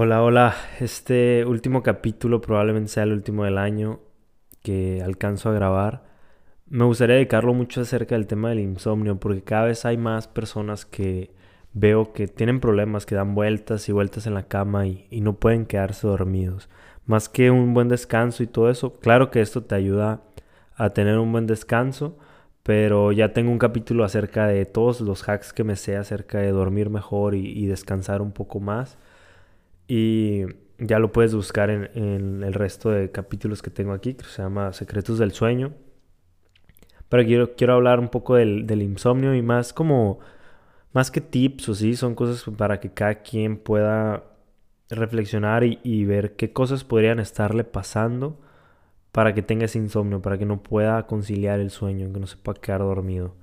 Hola, hola. Este último capítulo probablemente sea el último del año que alcanzo a grabar. Me gustaría dedicarlo mucho acerca del tema del insomnio porque cada vez hay más personas que veo que tienen problemas, que dan vueltas y vueltas en la cama y, no pueden quedarse dormidos. Más que un buen descanso y todo eso, claro que esto te ayuda a tener un buen descanso, pero ya tengo un capítulo acerca de todos los hacks que me sé acerca de dormir mejor y descansar un poco más. Y ya lo puedes buscar en, el resto de capítulos que tengo aquí, que se llama Secretos del Sueño. Pero quiero, quiero hablar un poco del, insomnio y más como, más que tips o sí, son cosas para que cada quien pueda reflexionar y, y ver qué cosas podrían estarle pasando para que tenga ese insomnio, para que no pueda conciliar el sueño, que no se pueda quedar dormido.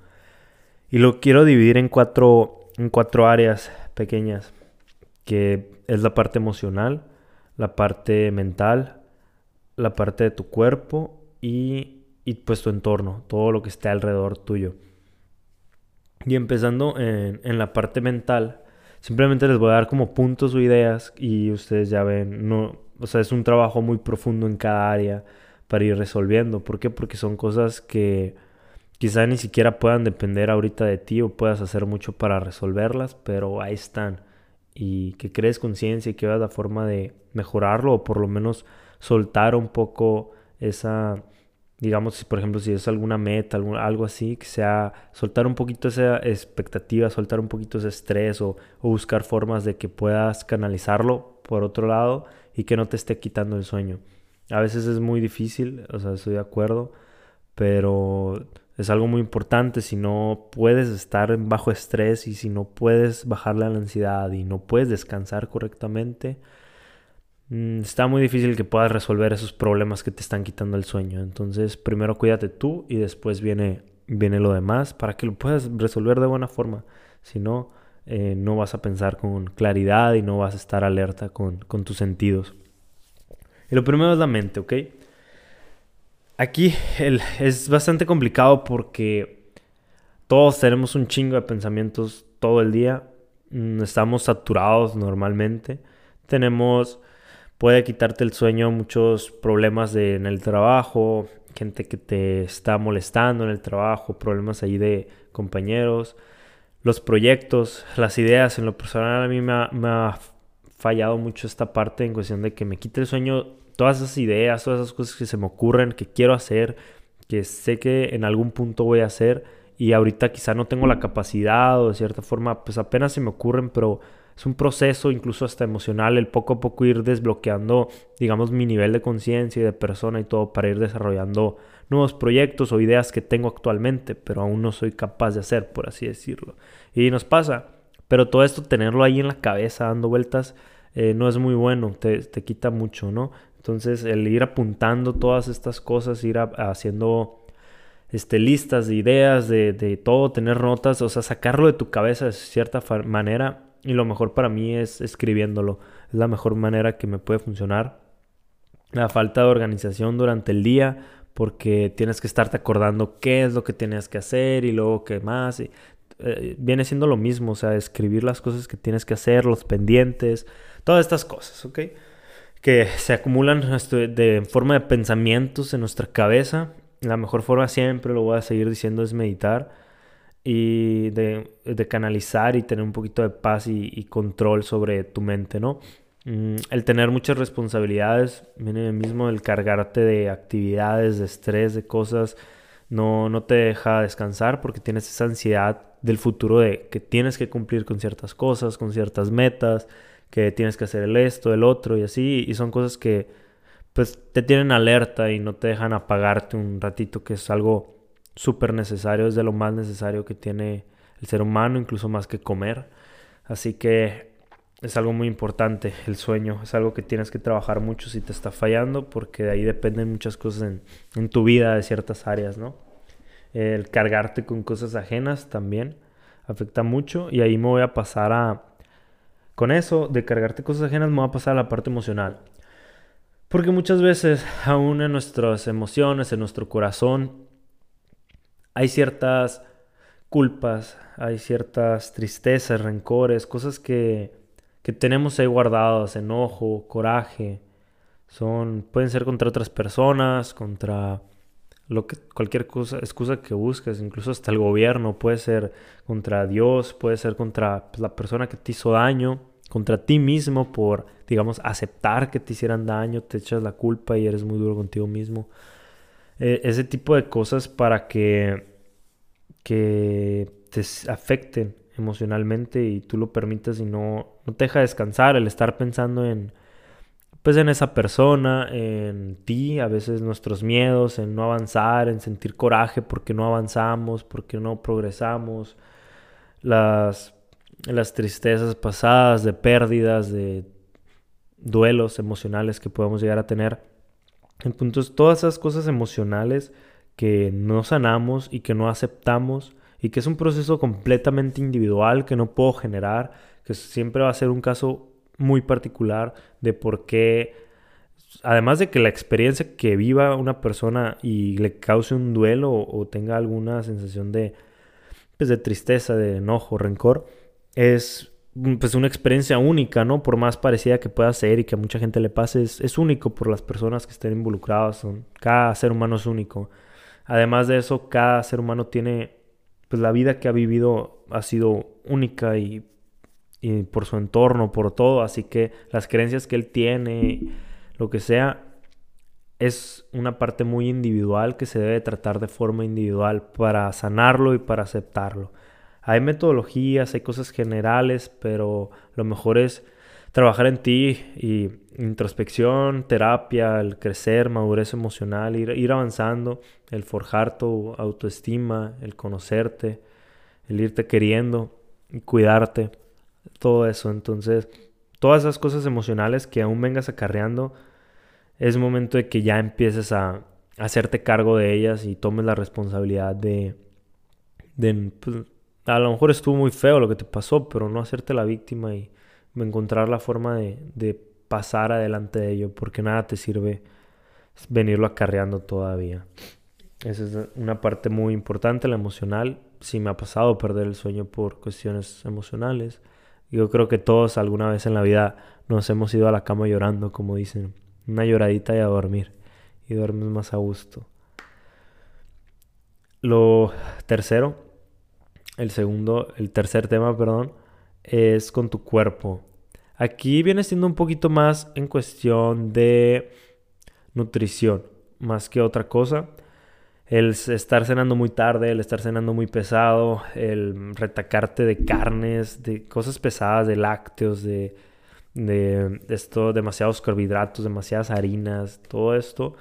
Y lo quiero dividir en cuatro, en cuatro áreas pequeñas que es la parte emocional, la parte mental, la parte de tu cuerpo y, y pues tu entorno, todo lo que esté alrededor tuyo. Y empezando en, en, la parte mental, simplemente les voy a dar como puntos o ideas y ustedes ya ven, no, o sea, es un trabajo muy profundo en cada área para ir resolviendo. ¿Por qué? Porque son cosas que quizá ni siquiera puedan depender ahorita de ti o puedas hacer mucho para resolverlas, pero ahí están y que crees conciencia y que veas la forma de mejorarlo o por lo menos soltar un poco esa, digamos, por ejemplo, si es alguna meta, algo así, que sea soltar un poquito esa expectativa, soltar un poquito ese estrés o, o buscar formas de que puedas canalizarlo por otro lado y que no te esté quitando el sueño. A veces es muy difícil, o sea, estoy de acuerdo, pero es algo muy importante. Si no puedes estar bajo estrés y si no puedes bajar la ansiedad y no puedes descansar correctamente, mm, está muy difícil que puedas resolver esos problemas que te están quitando el sueño. Entonces, primero cuídate tú y después viene, viene lo demás para que lo puedas resolver de buena forma. Si no, eh, no vas a pensar con claridad y no vas a estar alerta con, con tus sentidos. Y lo primero es la mente, ¿ok? Aquí es bastante complicado porque todos tenemos un chingo de pensamientos todo el día. Mm, estamos saturados normalmente. Tenemos, puede quitarte el sueño muchos problemas en el trabajo, gente que te está molestando en el trabajo, problemas ahí de compañeros, los proyectos, las ideas. En lo personal a mí me ha, me ha fallado mucho esta parte en cuestión de que me quite el sueño todas esas ideas, todas esas cosas que se me ocurren, que quiero hacer, que sé que en algún punto voy a hacer y ahorita quizá no tengo la capacidad o de cierta forma pues apenas se me ocurren, pero es un proceso incluso hasta emocional el poco a poco ir desbloqueando digamos mi nivel de conciencia y de persona y todo para ir desarrollando nuevos proyectos o ideas que tengo actualmente, pero aún no soy capaz de hacer, por así decirlo. Y nos pasa, pero todo esto tenerlo ahí en la cabeza dando vueltas eh, no es muy bueno, te, te quita mucho, ¿no? Entonces, el ir apuntando todas estas cosas, ir haciendo este, listas de ideas, de, todo, tener notas, o sea, sacarlo de tu cabeza de cierta manera. Y lo mejor para mí es escribiéndolo. Es la mejor manera que me puede funcionar. La falta de organización durante el día, porque tienes que estarte acordando qué es lo que tienes que hacer y luego qué más. Eh, viene siendo lo mismo, o sea, escribir las cosas que tienes que hacer, los pendientes, todas estas cosas, ¿ok? Que se acumulan de forma de pensamientos en nuestra cabeza. La mejor forma siempre, lo voy a seguir diciendo, es meditar y de, canalizar y tener un poquito de paz y, control sobre tu mente, ¿no? Mm, el tener muchas responsabilidades, viene mismo el cargarte de actividades, de estrés, de cosas, no, no te deja descansar porque tienes esa ansiedad del futuro de que tienes que cumplir con ciertas cosas, con ciertas metas, que tienes que hacer el esto, el otro y así, y son cosas que pues te tienen alerta y no te dejan apagarte un ratito, que es algo súper necesario, es de lo más necesario que tiene el ser humano, incluso más que comer. Así que es algo muy importante el sueño, es algo que tienes que trabajar mucho si te está fallando, porque de ahí dependen muchas cosas en, en tu vida de ciertas áreas, ¿no? El cargarte con cosas ajenas también afecta mucho y ahí me voy a pasar a con eso de cargarte cosas ajenas me va a pasar a la parte emocional. Porque muchas veces, aún en nuestras emociones, en nuestro corazón, hay ciertas culpas, hay ciertas tristezas, rencores, cosas que, que tenemos ahí guardados, enojo, coraje, son, pueden ser contra otras personas, contra lo que, cualquier cosa, excusa que busques, incluso hasta el gobierno, puede ser contra Dios, puede ser contra pues, la persona que te hizo daño, contra ti mismo por, digamos, aceptar que te hicieran daño, te echas la culpa y eres muy duro contigo mismo. E, ese tipo de cosas para que, que te afecten emocionalmente y tú lo permitas y no, no te deja descansar el estar pensando en pues en esa persona, en ti, a veces nuestros miedos, en no avanzar, en sentir coraje porque no avanzamos, porque no progresamos, las, las tristezas pasadas, de pérdidas, de duelos emocionales que podemos llegar a tener. Entonces, todas esas cosas emocionales que no sanamos y que no aceptamos y que es un proceso completamente individual que no puedo generar, que siempre va a ser un caso muy particular de por qué, además de que la experiencia que viva una persona y le cause un duelo o, tenga alguna sensación de, pues, de tristeza, de enojo, rencor, es pues una experiencia única, ¿no? Por más parecida que pueda ser y que a mucha gente le pase, es, único por las personas que estén involucradas. Cada ser humano es único. Además de eso, cada ser humano tiene, pues la vida que ha vivido ha sido única y y por su entorno, por todo. Así que las creencias que él tiene, lo que sea, es una parte muy individual que se debe tratar de forma individual para sanarlo y para aceptarlo. Hay metodologías, hay cosas generales, pero lo mejor es trabajar en ti y introspección, terapia, el crecer, madurez emocional, ir, ir avanzando, el forjar tu autoestima, el conocerte, el irte queriendo y cuidarte todo eso. Entonces, todas esas cosas emocionales que aún vengas acarreando, es momento de que ya empieces a, hacerte cargo de ellas y tomes la responsabilidad de, de pues, a lo mejor estuvo muy feo lo que te pasó, pero no hacerte la víctima y encontrar la forma de, de pasar adelante de ello, porque nada te sirve venirlo acarreando todavía. Esa es una parte muy importante, la emocional. Si me ha pasado perder el sueño por cuestiones emocionales. Yo creo que todos alguna vez en la vida nos hemos ido a la cama llorando, como dicen. Una lloradita y a dormir. Y duermes más a gusto. Lo tercero, el segundo, el tercer tema, perdón, es con tu cuerpo. Aquí viene siendo un poquito más en cuestión de nutrición, más que otra cosa el estar cenando muy tarde, el estar cenando muy pesado, el retacarte de carnes, de cosas pesadas, de lácteos, de, de esto, demasiados carbohidratos, demasiadas harinas, todo esto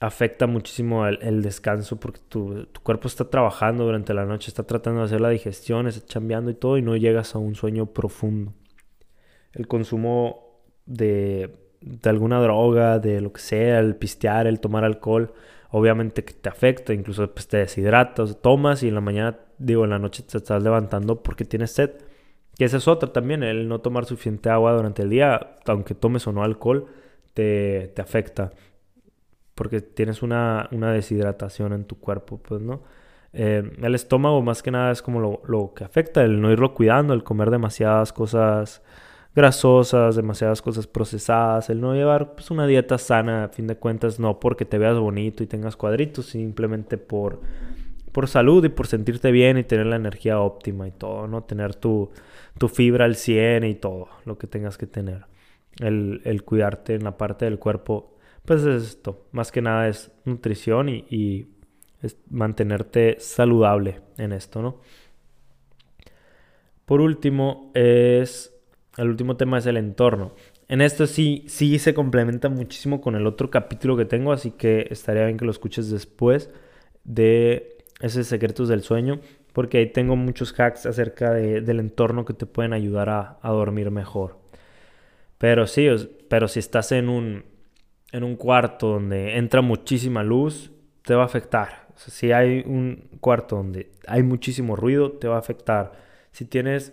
afecta muchísimo el, descanso porque tu, tu, cuerpo está trabajando durante la noche, está tratando de hacer la digestión, está chambeando y todo y no llegas a un sueño profundo. El consumo de, de alguna droga, de lo que sea, el pistear, el tomar alcohol, obviamente que te afecta, incluso pues, te deshidratas, tomas y en la mañana, digo, en la noche te estás levantando porque tienes sed. Que esa es otra también, el no tomar suficiente agua durante el día, aunque tomes o no alcohol, te, te afecta. Porque tienes una, una, deshidratación en tu cuerpo, pues, ¿no? Eh, el estómago más que nada es como lo, lo que afecta, el no irlo cuidando, el comer demasiadas cosas grasosas, demasiadas cosas procesadas, el no llevar pues, una dieta sana, a fin de cuentas, no porque te veas bonito y tengas cuadritos, simplemente por, por salud y por sentirte bien y tener la energía óptima y todo, ¿no? Tener tu, tu fibra al 100 y todo lo que tengas que tener. El, el, cuidarte en la parte del cuerpo, pues es esto, más que nada es nutrición y, y es mantenerte saludable en esto, ¿no? Por último, es el último tema es el entorno. En esto sí, sí se complementa muchísimo con el otro capítulo que tengo, así que estaría bien que lo escuches después de esos secretos del sueño, porque ahí tengo muchos hacks acerca del entorno que te pueden ayudar a, dormir mejor. Pero sí, pero si estás en un, en un cuarto donde entra muchísima luz, te va a afectar. si hay un cuarto donde hay muchísimo ruido, te va a afectar. Si tienes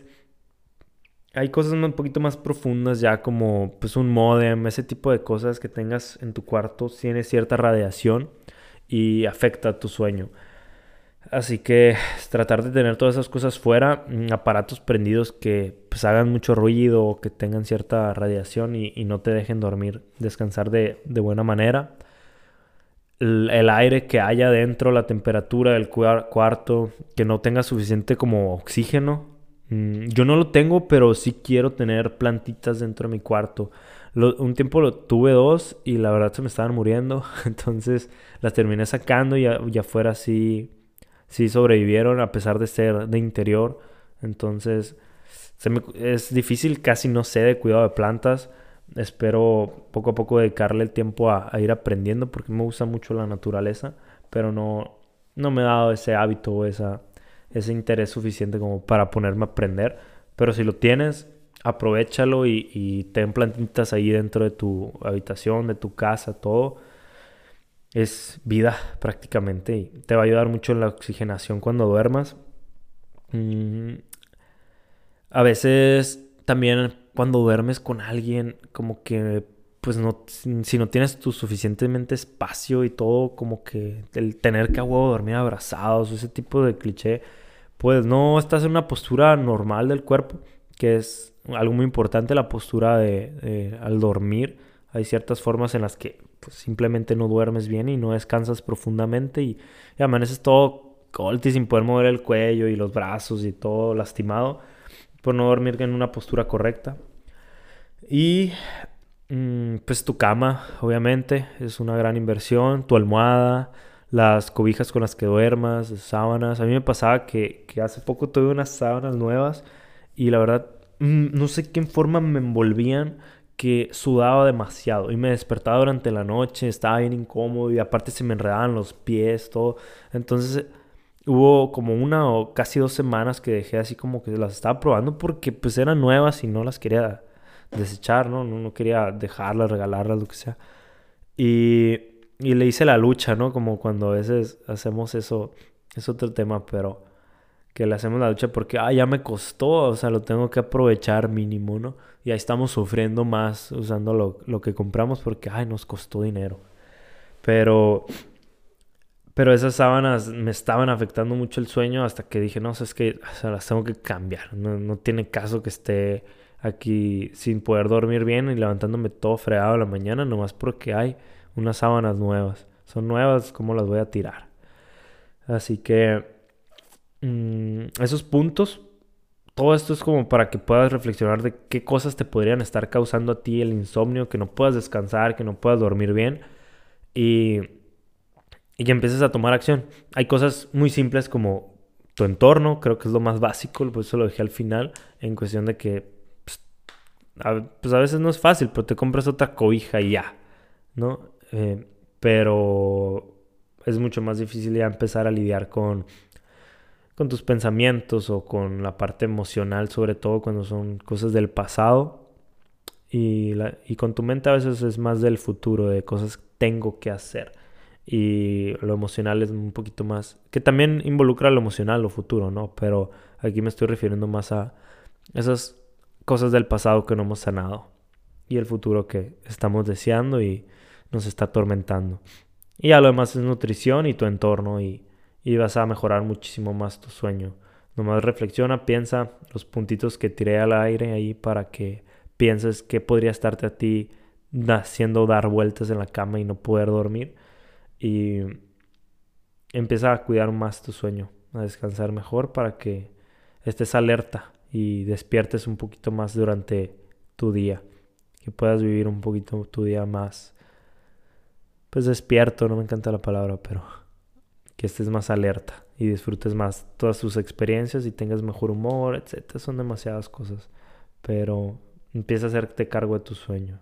hay cosas un poquito más profundas ya como pues un modem, ese tipo de cosas que tengas en tu cuarto tiene cierta radiación y afecta tu sueño. Así que tratar de tener todas esas cosas fuera, mm, aparatos prendidos que pues, hagan mucho ruido o que tengan cierta radiación y, no te dejen dormir, descansar de, buena manera. El, aire que haya dentro, la temperatura del cuarto, que no tenga suficiente como oxígeno. Mm, yo no lo tengo, pero sí quiero tener plantitas dentro de mi cuarto. un tiempo lo tuve dos y la verdad se me estaban muriendo, entonces las terminé sacando y ya, ya fuera así sí sobrevivieron a pesar de ser de interior. Entonces, es difícil, casi no sé de cuidado de plantas. Espero poco a poco dedicarle el tiempo a, ir aprendiendo porque me gusta mucho la naturaleza, pero no, no me he dado ese hábito o esa, ese interés suficiente como para ponerme a aprender. Pero si lo tienes, aprovechalo y, ten plantitas ahí dentro de tu habitación, de tu casa, todo es vida prácticamente y te va a ayudar mucho en la oxigenación cuando duermas. Mm, a veces también cuando duermes con alguien, como que pues no, si no tienes tu suficientemente espacio y todo, como que el tener que a huevo dormir abrazados, ese tipo de cliché, pues no estás en una postura normal del cuerpo, que es algo muy importante, la postura de al dormir. Hay ciertas formas en las que pues simplemente no duermes bien y no descansas profundamente y, amaneces todo colti sin poder mover el cuello y los brazos y todo lastimado por no dormir en una postura correcta. Y mm, pues tu cama, obviamente, es una gran inversión, tu almohada, las cobijas con las que duermas, sábanas. A mí me pasaba que, hace poco tuve unas sábanas nuevas y la verdad mm, no sé qué forma me envolvían que sudaba demasiado y me despertaba durante la noche, estaba bien incómodo y aparte se me enredaban los pies, todo. Entonces hubo como una o casi dos semanas que dejé así como que las estaba probando porque pues eran nuevas y no las quería desechar, ¿no? No, quería dejarlas, regalarlas, lo que sea. Y, y le hice la lucha, ¿no? Como cuando a veces hacemos eso, es otro tema, pero que le hacemos la ducha porque, ah, ya me costó, o sea, lo tengo que aprovechar mínimo, ¿no? Y ahí estamos sufriendo más usando lo, que compramos porque, ay, nos costó dinero. Pero, pero esas sábanas me estaban afectando mucho el sueño hasta que dije, no, es que o sea, las tengo que cambiar. No, no tiene caso que esté aquí sin poder dormir bien y levantándome todo fregado la mañana, nomás porque hay unas sábanas nuevas. Son nuevas, ¿cómo las voy a tirar? Así que Mm, esos puntos, todo esto es como para que puedas reflexionar de qué cosas te podrían estar causando a ti el insomnio, que no puedas descansar, que no puedas dormir bien y, y que empieces a tomar acción. Hay cosas muy simples como tu entorno, creo que es lo más básico, por eso lo dejé al final, en cuestión de que pues a, pues veces no es fácil, pero te compras otra cobija y ya, ¿no? Eh, pero es mucho más difícil ya empezar a lidiar con con tus pensamientos o con la parte emocional, sobre todo cuando son cosas del pasado. Y, y con tu mente a veces es más del futuro, de cosas que tengo que hacer. Y lo emocional es un poquito más, que también involucra lo emocional, lo futuro, ¿no? Pero aquí me estoy refiriendo más a esas cosas del pasado que no hemos sanado y el futuro que estamos deseando y nos está atormentando. Y ya lo demás es nutrición y tu entorno y y vas a mejorar muchísimo más tu sueño. Nomás reflexiona, piensa los puntitos que tiré al aire ahí para que pienses qué podría estarte a ti haciendo dar vueltas en la cama y no poder dormir. Y empieza a cuidar más tu sueño, a descansar mejor para que estés alerta y despiertes un poquito más durante tu día. Que puedas vivir un poquito tu día más, pues despierto, no me encanta la palabra, pero que estés más alerta y disfrutes más todas tus experiencias y tengas mejor humor, etc. Son demasiadas cosas, pero empieza a hacerte cargo de tu sueño.